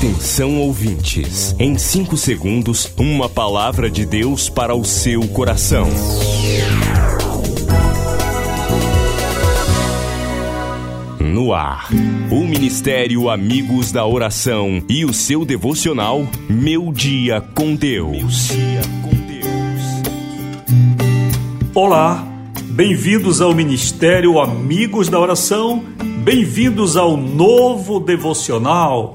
Atenção ouvintes, em 5 segundos, uma palavra de Deus para o seu coração. No ar, o Ministério Amigos da Oração e o seu devocional Meu Dia com Deus. Olá, bem-vindos ao Ministério Amigos da Oração, bem-vindos ao novo devocional.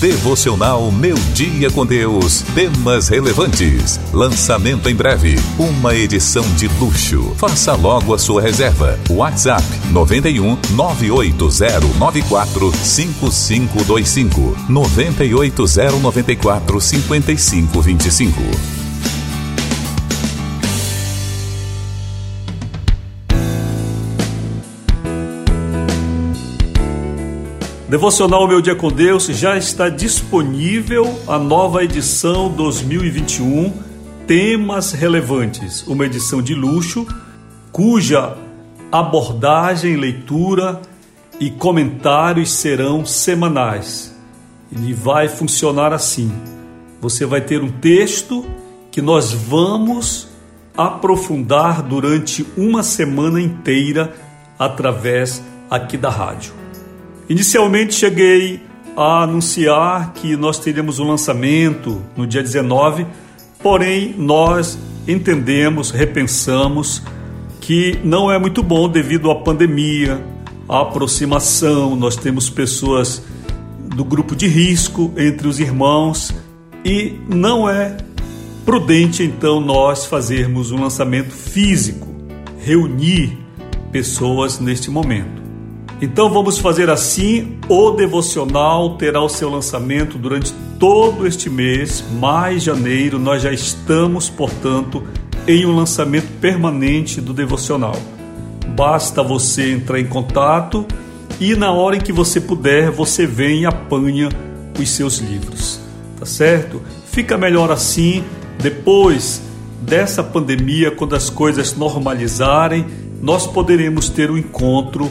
Devocional Meu Dia com Deus. Temas relevantes. Lançamento em breve. Uma edição de luxo. Faça logo a sua reserva. WhatsApp 91 98094 5525 98094 5525. Devocional Meu Dia com Deus já está disponível a nova edição 2021, temas relevantes, uma edição de luxo cuja abordagem, leitura e comentários serão semanais. Ele vai funcionar assim: você vai ter um texto que nós vamos aprofundar durante uma semana inteira através aqui da rádio. Inicialmente cheguei a anunciar que nós teríamos o um lançamento no dia 19, porém nós entendemos, repensamos que não é muito bom devido à pandemia, à aproximação, nós temos pessoas do grupo de risco entre os irmãos e não é prudente então nós fazermos um lançamento físico, reunir pessoas neste momento. Então vamos fazer assim: o devocional terá o seu lançamento durante todo este mês, mais janeiro. Nós já estamos, portanto, em um lançamento permanente do devocional. Basta você entrar em contato e na hora em que você puder, você vem e apanha os seus livros. Tá certo? Fica melhor assim depois dessa pandemia, quando as coisas normalizarem, nós poderemos ter um encontro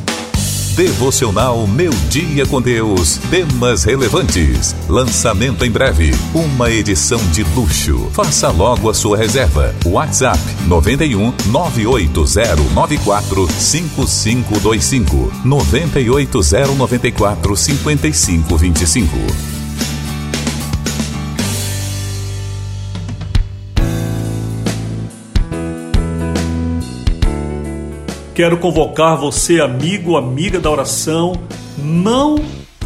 Devocional Meu Dia com Deus. Temas relevantes. Lançamento em breve. Uma edição de luxo. Faça logo a sua reserva. WhatsApp 91 98094 5525 98094 5525. Quero convocar você, amigo, amiga da oração, não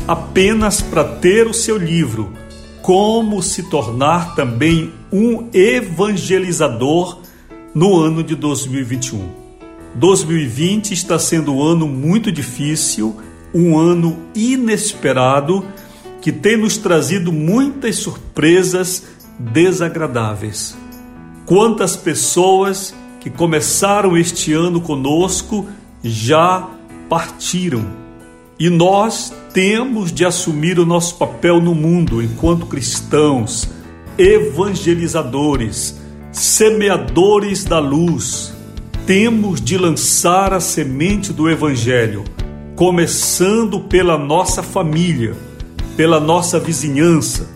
apenas para ter o seu livro, como se tornar também um evangelizador no ano de 2021. 2020 está sendo um ano muito difícil, um ano inesperado que tem nos trazido muitas surpresas desagradáveis. Quantas pessoas que começaram este ano conosco já partiram. E nós temos de assumir o nosso papel no mundo enquanto cristãos, evangelizadores, semeadores da luz. Temos de lançar a semente do Evangelho, começando pela nossa família, pela nossa vizinhança,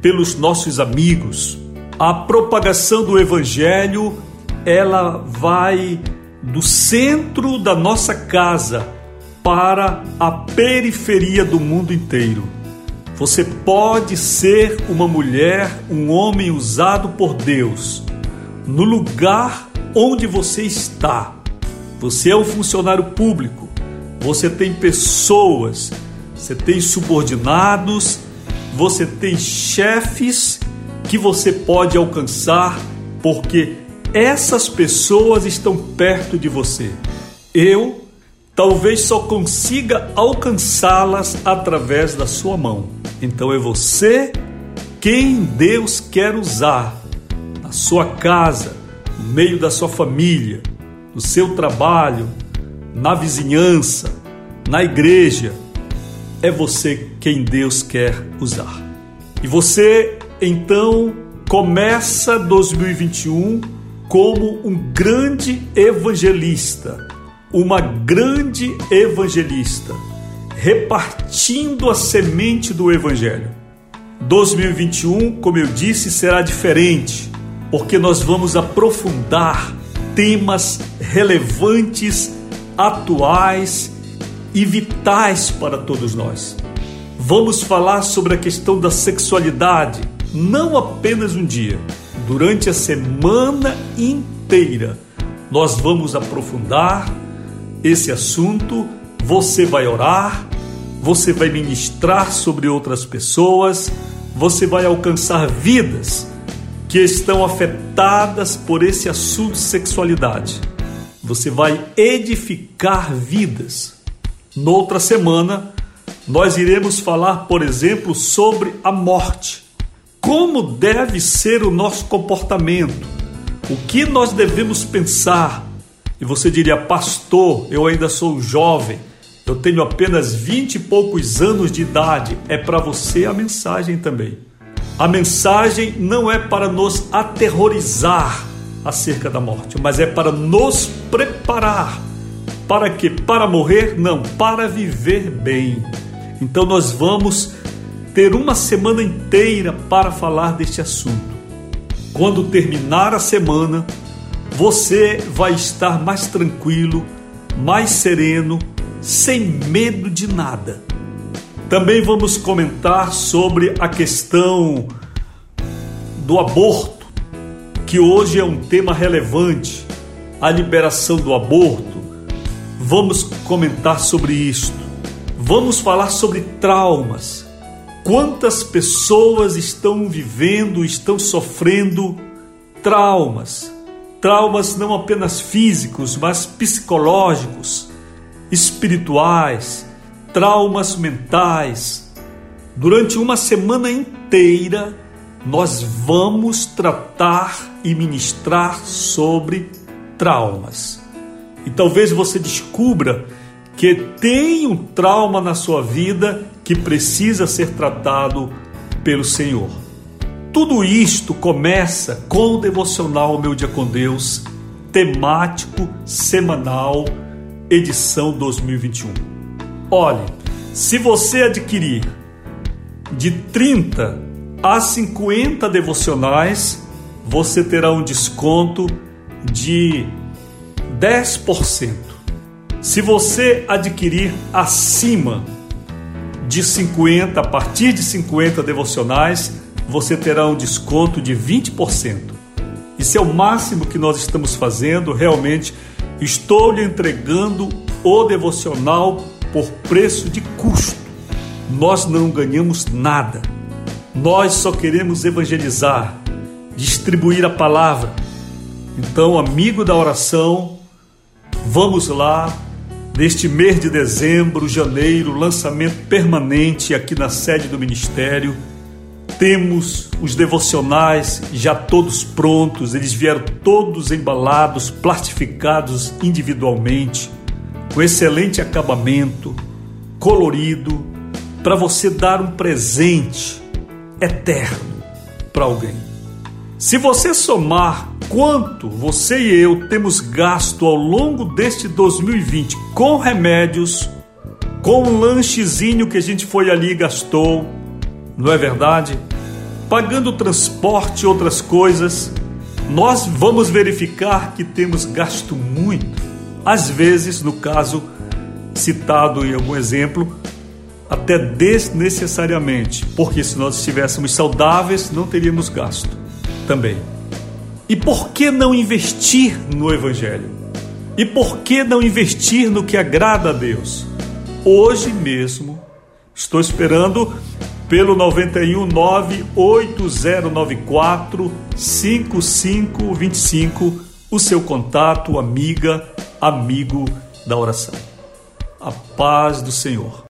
pelos nossos amigos. A propagação do Evangelho ela vai do centro da nossa casa para a periferia do mundo inteiro. Você pode ser uma mulher, um homem usado por Deus no lugar onde você está. Você é um funcionário público, você tem pessoas, você tem subordinados, você tem chefes que você pode alcançar, porque essas pessoas estão perto de você. Eu talvez só consiga alcançá-las através da sua mão. Então é você quem Deus quer usar na sua casa, no meio da sua família, no seu trabalho, na vizinhança, na igreja. É você quem Deus quer usar. E você então começa 2021 como um grande evangelista, uma grande evangelista, repartindo a semente do evangelho. 2021, como eu disse, será diferente, porque nós vamos aprofundar temas relevantes, atuais e vitais para todos nós. Vamos falar sobre a questão da sexualidade, não apenas um dia, durante a semana inteira. Nós vamos aprofundar esse assunto, você vai orar, você vai ministrar sobre outras pessoas, você vai alcançar vidas que estão afetadas por esse assunto sexualidade. Você vai edificar vidas. Noutra semana, nós iremos falar, por exemplo, sobre a morte. Como deve ser o nosso comportamento? O que nós devemos pensar? E você diria, pastor, eu ainda sou jovem, eu tenho apenas vinte e poucos anos de idade. É para você a mensagem também. A mensagem não é para nos aterrorizar acerca da morte, mas é para nos preparar. Para que? Para morrer? Não, para viver bem. Então nós vamos ter uma semana inteira para falar deste assunto. Quando terminar a semana, você vai estar mais tranquilo, mais sereno, sem medo de nada também vamos comentar sobre a questão do aborto, que hoje é um tema relevante, a liberação do aborto. Vamos comentar sobre isto. Vamos falar sobre traumas. Quantas pessoas estão vivendo, estão sofrendo traumas? Traumas não apenas físicos, mas psicológicos, espirituais traumas mentais. Durante uma semana inteira, nós vamos tratar e ministrar sobre traumas. E talvez você descubra que tem um trauma na sua vida que precisa ser tratado pelo Senhor. Tudo isto começa com o devocional Meu Dia com Deus, temático semanal, edição 2021. Olhe, se você adquirir de 30 a 50 devocionais, você terá um desconto de 10%. Se você adquirir acima de 50, a partir de 50 devocionais, você terá um desconto de 20%. Isso é o máximo que nós estamos fazendo, realmente estou lhe entregando o devocional por preço de custo. Nós não ganhamos nada. Nós só queremos evangelizar, distribuir a palavra. Então, amigo da oração, vamos lá. Neste mês de dezembro, janeiro, lançamento permanente aqui na sede do ministério. Temos os devocionais já todos prontos, eles vieram todos embalados, plastificados individualmente com excelente acabamento, colorido, para você dar um presente eterno para alguém. Se você somar quanto você e eu temos gasto ao longo deste 2020 com remédios, com um lanchezinho que a gente foi ali e gastou, não é verdade? Pagando transporte e outras coisas, nós vamos verificar que temos gasto muito às vezes, no caso citado em algum exemplo, até desnecessariamente, porque se nós estivéssemos saudáveis, não teríamos gasto também. E por que não investir no Evangelho? E por que não investir no que agrada a Deus? Hoje mesmo estou esperando pelo 91 98094 5525, o seu contato, amiga, amigo da oração. A paz do Senhor.